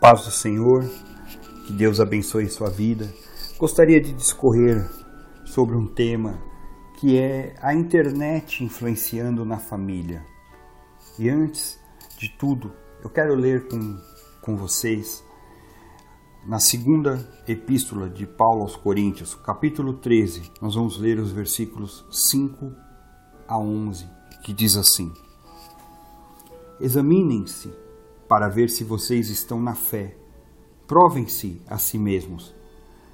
paz do Senhor, que Deus abençoe sua vida. Gostaria de discorrer sobre um tema que é a internet influenciando na família. E antes de tudo, eu quero ler com, com vocês na segunda epístola de Paulo aos Coríntios, capítulo 13, nós vamos ler os versículos 5 a 11, que diz assim: Examinem-se para ver se vocês estão na fé. Provem-se a si mesmos.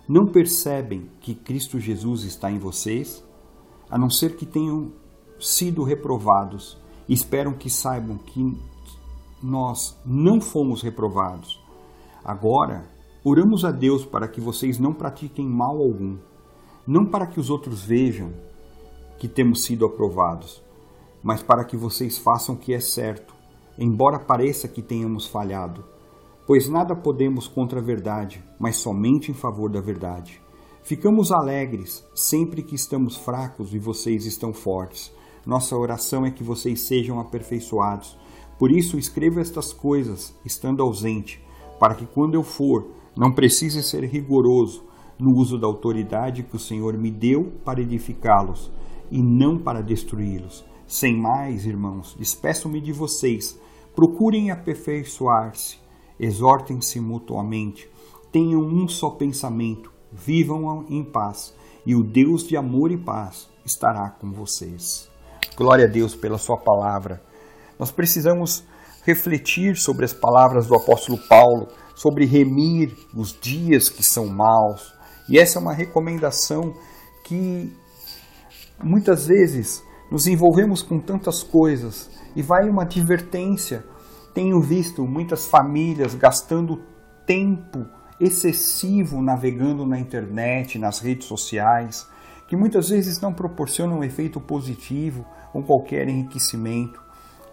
Não percebem que Cristo Jesus está em vocês, a não ser que tenham sido reprovados. Esperam que saibam que nós não fomos reprovados. Agora, oramos a Deus para que vocês não pratiquem mal algum, não para que os outros vejam que temos sido aprovados, mas para que vocês façam o que é certo embora pareça que tenhamos falhado, pois nada podemos contra a verdade, mas somente em favor da verdade. Ficamos alegres sempre que estamos fracos e vocês estão fortes. Nossa oração é que vocês sejam aperfeiçoados. Por isso, escrevo estas coisas, estando ausente, para que quando eu for, não precise ser rigoroso no uso da autoridade que o Senhor me deu para edificá-los e não para destruí-los. Sem mais, irmãos, despeço-me de vocês Procurem aperfeiçoar-se, exortem-se mutuamente, tenham um só pensamento, vivam em paz, e o Deus de amor e paz estará com vocês. Glória a Deus pela Sua palavra. Nós precisamos refletir sobre as palavras do apóstolo Paulo, sobre remir os dias que são maus. E essa é uma recomendação que muitas vezes nos envolvemos com tantas coisas e vai uma advertência. Tenho visto muitas famílias gastando tempo excessivo navegando na internet, nas redes sociais, que muitas vezes não proporcionam um efeito positivo ou qualquer enriquecimento.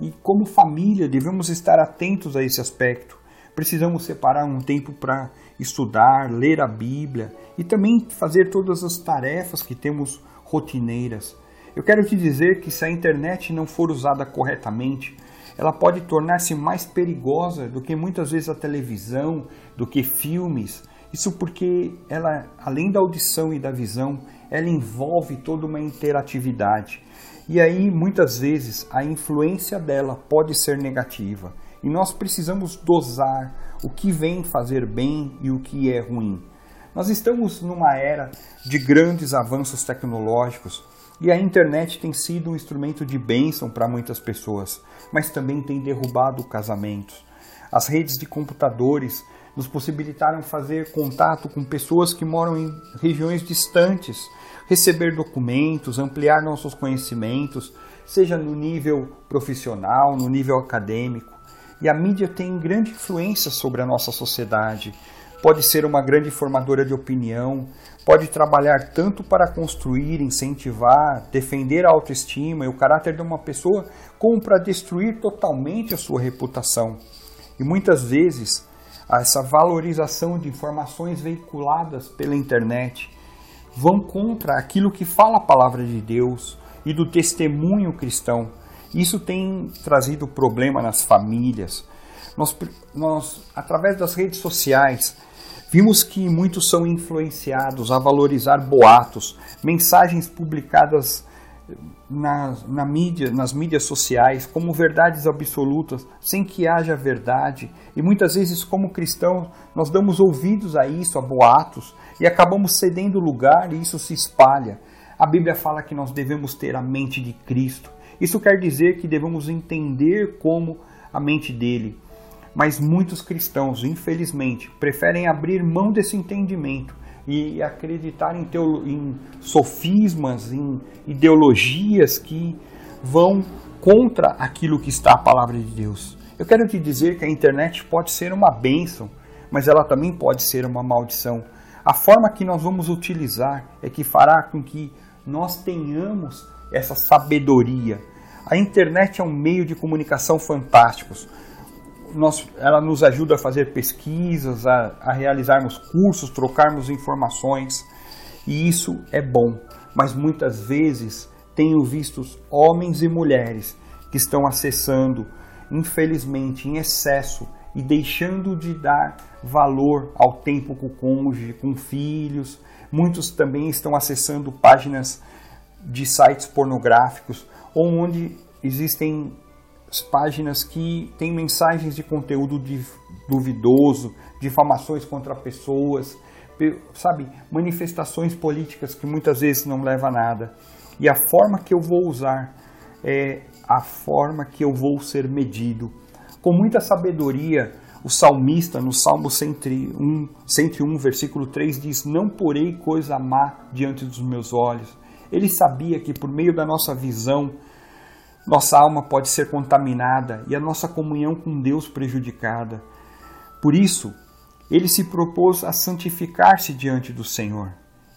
E como família devemos estar atentos a esse aspecto. Precisamos separar um tempo para estudar, ler a Bíblia e também fazer todas as tarefas que temos rotineiras eu quero te dizer que se a internet não for usada corretamente, ela pode tornar-se mais perigosa do que muitas vezes a televisão, do que filmes. Isso porque ela, além da audição e da visão, ela envolve toda uma interatividade. E aí, muitas vezes, a influência dela pode ser negativa. E nós precisamos dosar o que vem fazer bem e o que é ruim. Nós estamos numa era de grandes avanços tecnológicos e a internet tem sido um instrumento de bênção para muitas pessoas, mas também tem derrubado casamentos. As redes de computadores nos possibilitaram fazer contato com pessoas que moram em regiões distantes, receber documentos, ampliar nossos conhecimentos, seja no nível profissional, no nível acadêmico. E a mídia tem grande influência sobre a nossa sociedade pode ser uma grande formadora de opinião, pode trabalhar tanto para construir, incentivar, defender a autoestima e o caráter de uma pessoa, como para destruir totalmente a sua reputação. E muitas vezes, essa valorização de informações veiculadas pela internet vão contra aquilo que fala a palavra de Deus e do testemunho cristão. Isso tem trazido problema nas famílias. Nós, nós, através das redes sociais, Vimos que muitos são influenciados a valorizar boatos, mensagens publicadas na, na mídia, nas mídias sociais como verdades absolutas, sem que haja verdade. E muitas vezes, como cristãos, nós damos ouvidos a isso, a boatos, e acabamos cedendo lugar e isso se espalha. A Bíblia fala que nós devemos ter a mente de Cristo. Isso quer dizer que devemos entender como a mente dele. Mas muitos cristãos, infelizmente, preferem abrir mão desse entendimento e acreditar em, em sofismas, em ideologias que vão contra aquilo que está a palavra de Deus. Eu quero te dizer que a internet pode ser uma bênção, mas ela também pode ser uma maldição. A forma que nós vamos utilizar é que fará com que nós tenhamos essa sabedoria. A internet é um meio de comunicação fantástico nós, ela nos ajuda a fazer pesquisas, a, a realizarmos cursos, trocarmos informações, e isso é bom. Mas muitas vezes tenho visto homens e mulheres que estão acessando, infelizmente, em excesso, e deixando de dar valor ao tempo com o cônjuge, com filhos. Muitos também estão acessando páginas de sites pornográficos onde existem páginas que têm mensagens de conteúdo duvidoso, difamações contra pessoas, sabe, manifestações políticas que muitas vezes não levam a nada. E a forma que eu vou usar é a forma que eu vou ser medido. Com muita sabedoria, o salmista, no Salmo 101, 101, versículo 3, diz: Não porei coisa má diante dos meus olhos. Ele sabia que por meio da nossa visão, nossa alma pode ser contaminada e a nossa comunhão com Deus prejudicada. Por isso, ele se propôs a santificar-se diante do Senhor.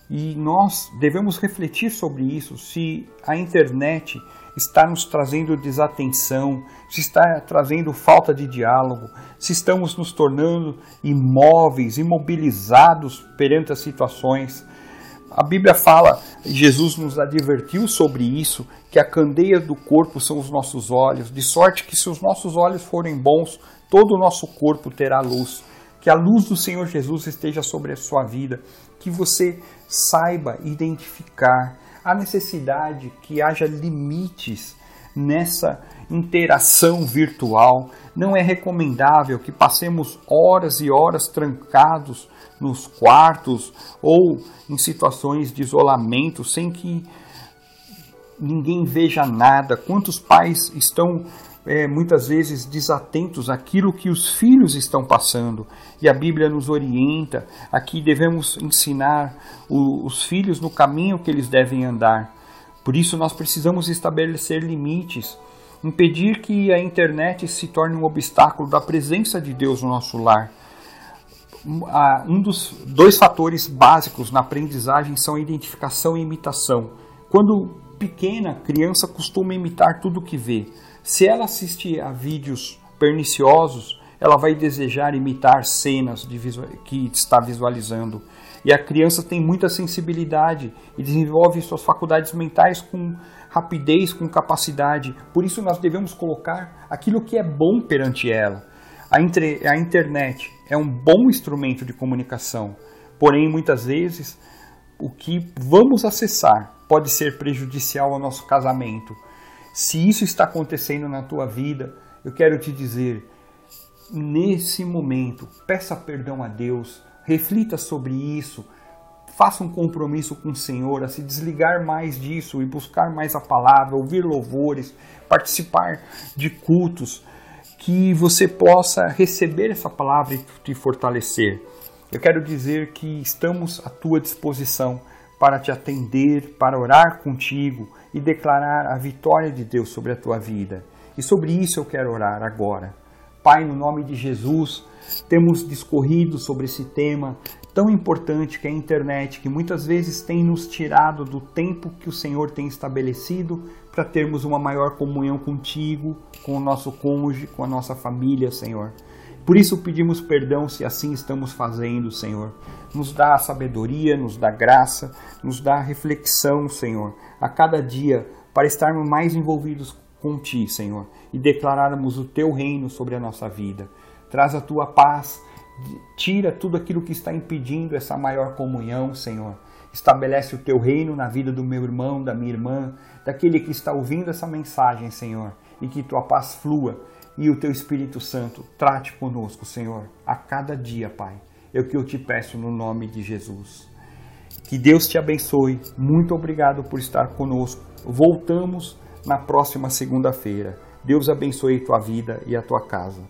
E nós devemos refletir sobre isso, se a internet está nos trazendo desatenção, se está trazendo falta de diálogo, se estamos nos tornando imóveis, imobilizados perante as situações. A Bíblia fala, Jesus nos advertiu sobre isso, que a candeia do corpo são os nossos olhos, de sorte que se os nossos olhos forem bons, todo o nosso corpo terá luz. Que a luz do Senhor Jesus esteja sobre a sua vida, que você saiba identificar a necessidade que haja limites nessa interação virtual. Não é recomendável que passemos horas e horas trancados nos quartos ou em situações de isolamento sem que ninguém veja nada. Quantos pais estão é, muitas vezes desatentos àquilo que os filhos estão passando. E a Bíblia nos orienta, aqui devemos ensinar o, os filhos no caminho que eles devem andar. Por isso nós precisamos estabelecer limites, impedir que a internet se torne um obstáculo da presença de Deus no nosso lar. Um dos dois fatores básicos na aprendizagem são a identificação e imitação. Quando pequena, criança costuma imitar tudo que vê. Se ela assistir a vídeos perniciosos, ela vai desejar imitar cenas que está visualizando. E a criança tem muita sensibilidade e desenvolve suas faculdades mentais com rapidez, com capacidade. Por isso nós devemos colocar aquilo que é bom perante ela. A, entre, a internet é um bom instrumento de comunicação, porém muitas vezes o que vamos acessar pode ser prejudicial ao nosso casamento se isso está acontecendo na tua vida, eu quero te dizer, nesse momento, peça perdão a Deus, reflita sobre isso, faça um compromisso com o Senhor a se desligar mais disso e buscar mais a palavra, ouvir louvores, participar de cultos, que você possa receber essa palavra e te fortalecer. Eu quero dizer que estamos à tua disposição para te atender, para orar contigo e declarar a vitória de Deus sobre a tua vida. E sobre isso eu quero orar agora. Pai, no nome de Jesus, temos discorrido sobre esse tema tão importante que é a internet, que muitas vezes tem nos tirado do tempo que o Senhor tem estabelecido para termos uma maior comunhão contigo, com o nosso cônjuge, com a nossa família, Senhor. Por isso pedimos perdão se assim estamos fazendo, Senhor. Nos dá a sabedoria, nos dá graça, nos dá a reflexão, Senhor, a cada dia para estarmos mais envolvidos com Ti, Senhor, e declararmos o Teu reino sobre a nossa vida. Traz a Tua paz, tira tudo aquilo que está impedindo essa maior comunhão, Senhor. Estabelece o Teu reino na vida do meu irmão, da minha irmã, daquele que está ouvindo essa mensagem, Senhor, e que Tua paz flua e o teu Espírito Santo trate conosco, Senhor, a cada dia, Pai. É o que eu te peço no nome de Jesus. Que Deus te abençoe. Muito obrigado por estar conosco. Voltamos na próxima segunda-feira. Deus abençoe tua vida e a tua casa.